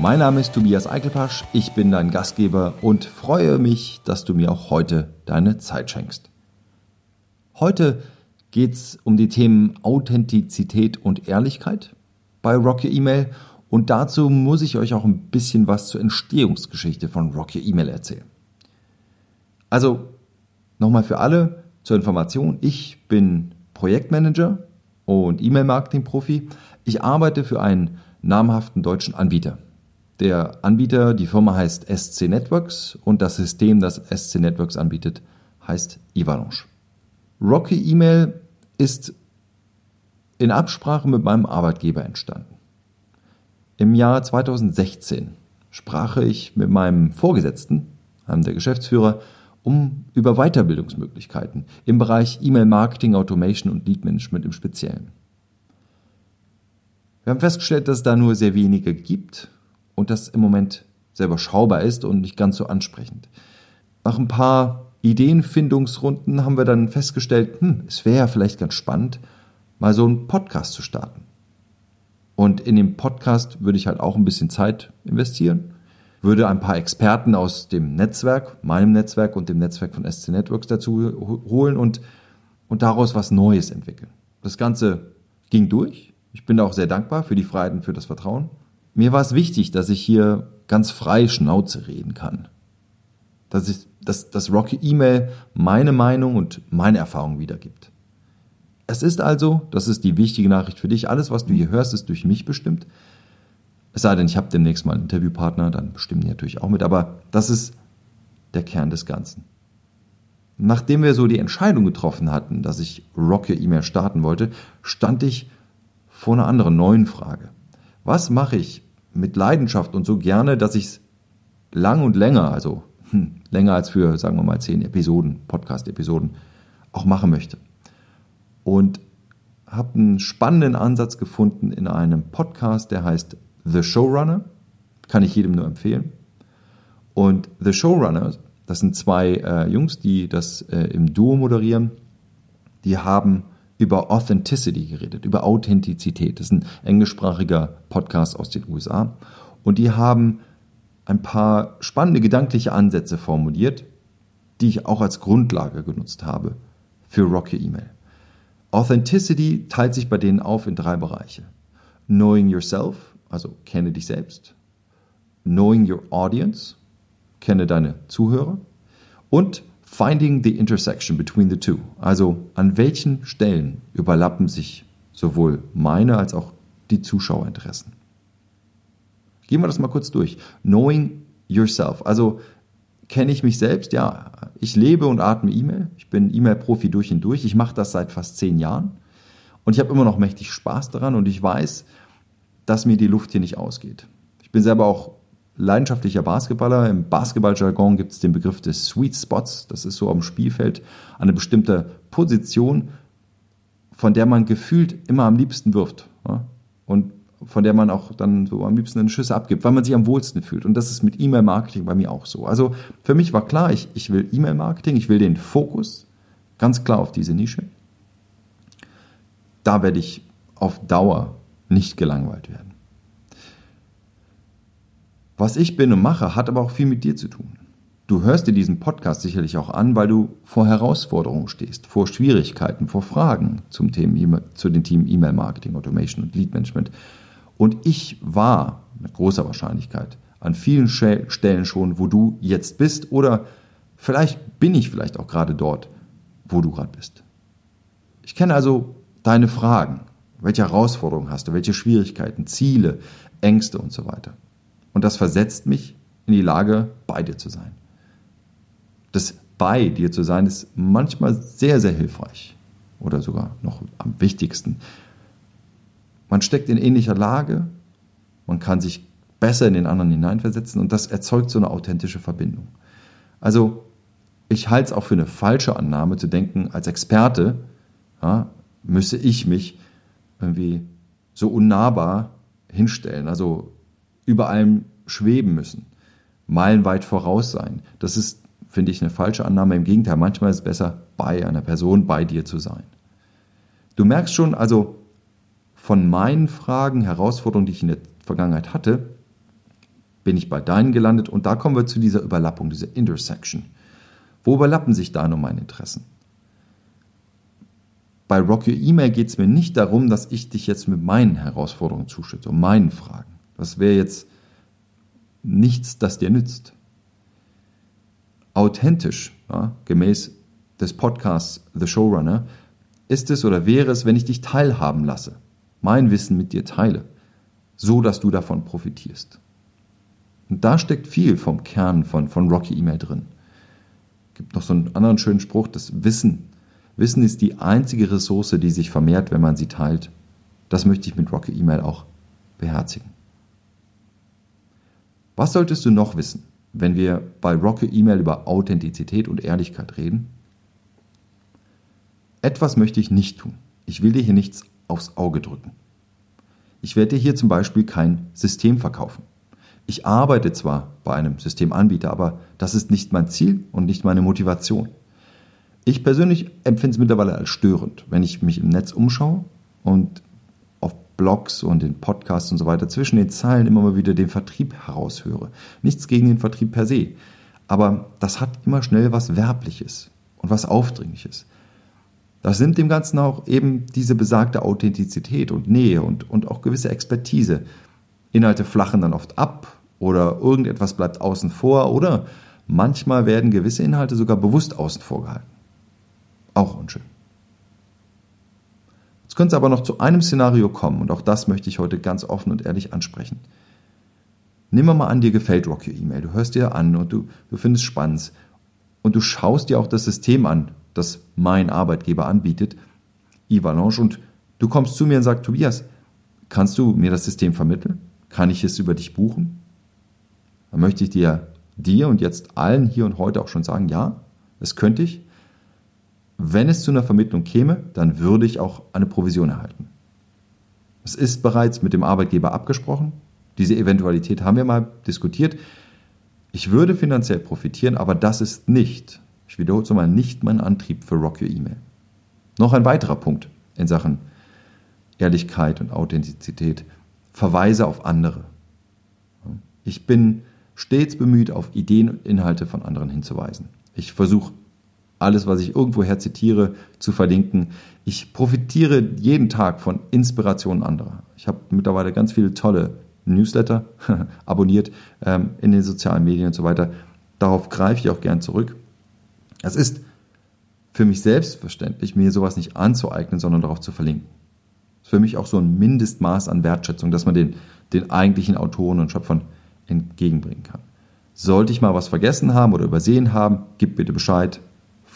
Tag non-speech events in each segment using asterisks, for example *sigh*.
Mein Name ist Tobias Eichelpasch, ich bin dein Gastgeber und freue mich, dass du mir auch heute deine Zeit schenkst. Heute geht es um die Themen Authentizität und Ehrlichkeit bei Rock Your Email und dazu muss ich euch auch ein bisschen was zur Entstehungsgeschichte von Rock Your Email erzählen. Also nochmal für alle zur Information, ich bin Projektmanager und E-Mail-Marketing-Profi. Ich arbeite für einen namhaften deutschen Anbieter. Der Anbieter, die Firma heißt SC Networks und das System, das SC Networks anbietet, heißt Ivalanche. Rocky E-Mail ist in Absprache mit meinem Arbeitgeber entstanden. Im Jahr 2016 sprach ich mit meinem Vorgesetzten, einem der Geschäftsführer, um über Weiterbildungsmöglichkeiten im Bereich E-Mail-Marketing, Automation und Lead-Management im Speziellen. Wir haben festgestellt, dass es da nur sehr wenige gibt und das im Moment sehr überschaubar ist und nicht ganz so ansprechend. Nach ein paar Ideenfindungsrunden haben wir dann festgestellt, hm, es wäre ja vielleicht ganz spannend, mal so einen Podcast zu starten. Und in dem Podcast würde ich halt auch ein bisschen Zeit investieren würde ein paar Experten aus dem Netzwerk, meinem Netzwerk und dem Netzwerk von SC Networks dazu holen und, und daraus was Neues entwickeln. Das Ganze ging durch. Ich bin da auch sehr dankbar für die Freiheit und für das Vertrauen. Mir war es wichtig, dass ich hier ganz frei Schnauze reden kann. Dass, ich, dass, dass Rocky E-Mail meine Meinung und meine Erfahrung wiedergibt. Es ist also, das ist die wichtige Nachricht für dich, alles, was du hier hörst, ist durch mich bestimmt. Es sei denn, ich habe demnächst mal einen Interviewpartner, dann bestimmen die natürlich auch mit, aber das ist der Kern des Ganzen. Nachdem wir so die Entscheidung getroffen hatten, dass ich Rock Your E-Mail starten wollte, stand ich vor einer anderen neuen Frage. Was mache ich mit Leidenschaft und so gerne, dass ich es lang und länger, also hm, länger als für, sagen wir mal, zehn Episoden, Podcast-Episoden, auch machen möchte? Und habe einen spannenden Ansatz gefunden in einem Podcast, der heißt The Showrunner, kann ich jedem nur empfehlen. Und The Showrunner, das sind zwei äh, Jungs, die das äh, im Duo moderieren, die haben über Authenticity geredet, über Authentizität. Das ist ein englischsprachiger Podcast aus den USA. Und die haben ein paar spannende gedankliche Ansätze formuliert, die ich auch als Grundlage genutzt habe für Rock Your Email. Authenticity teilt sich bei denen auf in drei Bereiche. Knowing yourself, also kenne dich selbst, knowing your audience, kenne deine Zuhörer und finding the intersection between the two, also an welchen Stellen überlappen sich sowohl meine als auch die Zuschauerinteressen. Gehen wir das mal kurz durch. Knowing yourself, also kenne ich mich selbst, ja, ich lebe und atme E-Mail, ich bin E-Mail-Profi durch und durch, ich mache das seit fast zehn Jahren. Und ich habe immer noch mächtig Spaß daran. Und ich weiß, dass mir die Luft hier nicht ausgeht. Ich bin selber auch leidenschaftlicher Basketballer. Im Basketballjargon gibt es den Begriff des Sweet Spots. Das ist so am Spielfeld eine bestimmte Position, von der man gefühlt immer am liebsten wirft. Ja? Und von der man auch dann so am liebsten eine Schüsse abgibt, weil man sich am wohlsten fühlt. Und das ist mit E-Mail-Marketing bei mir auch so. Also für mich war klar, ich, ich will E-Mail-Marketing, ich will den Fokus ganz klar auf diese Nische. Da werde ich auf Dauer nicht gelangweilt werden. Was ich bin und mache, hat aber auch viel mit dir zu tun. Du hörst dir diesen Podcast sicherlich auch an, weil du vor Herausforderungen stehst, vor Schwierigkeiten, vor Fragen zum Thema, zu den Themen E-Mail Marketing, Automation und Lead Management. Und ich war mit großer Wahrscheinlichkeit an vielen Stellen schon, wo du jetzt bist oder vielleicht bin ich vielleicht auch gerade dort, wo du gerade bist. Ich kenne also deine Fragen, welche Herausforderungen hast du? Welche Schwierigkeiten, Ziele, Ängste und so weiter? Und das versetzt mich in die Lage, bei dir zu sein. Das bei dir zu sein ist manchmal sehr, sehr hilfreich oder sogar noch am wichtigsten. Man steckt in ähnlicher Lage, man kann sich besser in den anderen hineinversetzen und das erzeugt so eine authentische Verbindung. Also ich halte es auch für eine falsche Annahme zu denken, als Experte ja, müsse ich mich irgendwie so unnahbar hinstellen, also über allem schweben müssen, meilenweit voraus sein. Das ist, finde ich, eine falsche Annahme. Im Gegenteil, manchmal ist es besser, bei einer Person, bei dir zu sein. Du merkst schon, also von meinen Fragen, Herausforderungen, die ich in der Vergangenheit hatte, bin ich bei deinen gelandet und da kommen wir zu dieser Überlappung, dieser Intersection. Wo überlappen sich deine und meine Interessen? Bei Rock Your Email geht es mir nicht darum, dass ich dich jetzt mit meinen Herausforderungen zuschütte und meinen Fragen. Das wäre jetzt nichts, das dir nützt. Authentisch, ja, gemäß des Podcasts The Showrunner, ist es oder wäre es, wenn ich dich teilhaben lasse, mein Wissen mit dir teile, so dass du davon profitierst. Und da steckt viel vom Kern von, von Rocky E-Mail drin. Es gibt noch so einen anderen schönen Spruch, das Wissen Wissen ist die einzige Ressource, die sich vermehrt, wenn man sie teilt. Das möchte ich mit Rocket Email auch beherzigen. Was solltest du noch wissen, wenn wir bei Rocket Email über Authentizität und Ehrlichkeit reden? Etwas möchte ich nicht tun. Ich will dir hier nichts aufs Auge drücken. Ich werde dir hier zum Beispiel kein System verkaufen. Ich arbeite zwar bei einem Systemanbieter, aber das ist nicht mein Ziel und nicht meine Motivation. Ich persönlich empfinde es mittlerweile als störend, wenn ich mich im Netz umschaue und Blogs und in Podcasts und so weiter zwischen den Zeilen immer mal wieder den Vertrieb heraushöre. Nichts gegen den Vertrieb per se, aber das hat immer schnell was Werbliches und was Aufdringliches. Das nimmt dem Ganzen auch eben diese besagte Authentizität und Nähe und, und auch gewisse Expertise. Inhalte flachen dann oft ab oder irgendetwas bleibt außen vor oder manchmal werden gewisse Inhalte sogar bewusst außen vor gehalten. Auch unschön. Jetzt könnte es aber noch zu einem Szenario kommen und auch das möchte ich heute ganz offen und ehrlich ansprechen. Nimm mal an, dir gefällt Rock Your E-Mail. Du hörst dir an und du, du findest spannend und du schaust dir auch das System an, das mein Arbeitgeber anbietet, Ivalanche, und du kommst zu mir und sagst, Tobias, kannst du mir das System vermitteln? Kann ich es über dich buchen? Dann möchte ich dir, dir und jetzt allen hier und heute auch schon sagen, ja, das könnte ich. Wenn es zu einer Vermittlung käme, dann würde ich auch eine Provision erhalten. Es ist bereits mit dem Arbeitgeber abgesprochen. Diese Eventualität haben wir mal diskutiert. Ich würde finanziell profitieren, aber das ist nicht, ich wiederhole es nochmal, nicht mein Antrieb für Rock Your Email. Noch ein weiterer Punkt in Sachen Ehrlichkeit und Authentizität. Verweise auf andere. Ich bin stets bemüht, auf Ideen und Inhalte von anderen hinzuweisen. Ich versuche alles, was ich irgendwoher zitiere, zu verlinken. Ich profitiere jeden Tag von Inspirationen anderer. Ich habe mittlerweile ganz viele tolle Newsletter *laughs* abonniert ähm, in den sozialen Medien und so weiter. Darauf greife ich auch gern zurück. Es ist für mich selbstverständlich, mir sowas nicht anzueignen, sondern darauf zu verlinken. Das ist für mich auch so ein Mindestmaß an Wertschätzung, dass man den, den eigentlichen Autoren und Schöpfern entgegenbringen kann. Sollte ich mal was vergessen haben oder übersehen haben, gib bitte Bescheid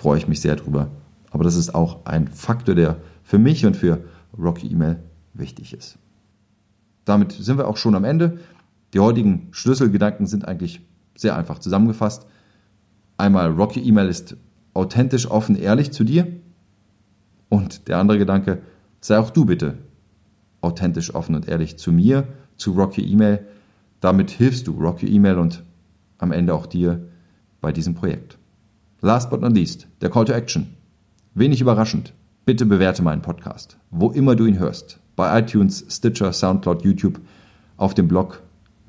freue ich mich sehr drüber. Aber das ist auch ein Faktor, der für mich und für Rocky Email wichtig ist. Damit sind wir auch schon am Ende. Die heutigen Schlüsselgedanken sind eigentlich sehr einfach zusammengefasst. Einmal, Rocky Email ist authentisch, offen, ehrlich zu dir. Und der andere Gedanke, sei auch du bitte authentisch, offen und ehrlich zu mir, zu Rocky Email. Damit hilfst du Rocky Email und am Ende auch dir bei diesem Projekt. Last but not least, der Call to Action. Wenig überraschend, bitte bewerte meinen Podcast, wo immer du ihn hörst. Bei iTunes, Stitcher, Soundcloud, YouTube, auf dem Blog,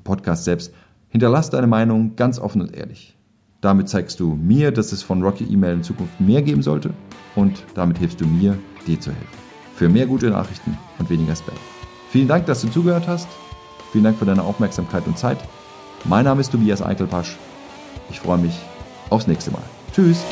Podcast selbst. Hinterlass deine Meinung ganz offen und ehrlich. Damit zeigst du mir, dass es von Rocky E-Mail in Zukunft mehr geben sollte und damit hilfst du mir, dir zu helfen. Für mehr gute Nachrichten und weniger Spam. Vielen Dank, dass du zugehört hast. Vielen Dank für deine Aufmerksamkeit und Zeit. Mein Name ist Tobias Eichelpasch. Ich freue mich aufs nächste Mal. Tschüss.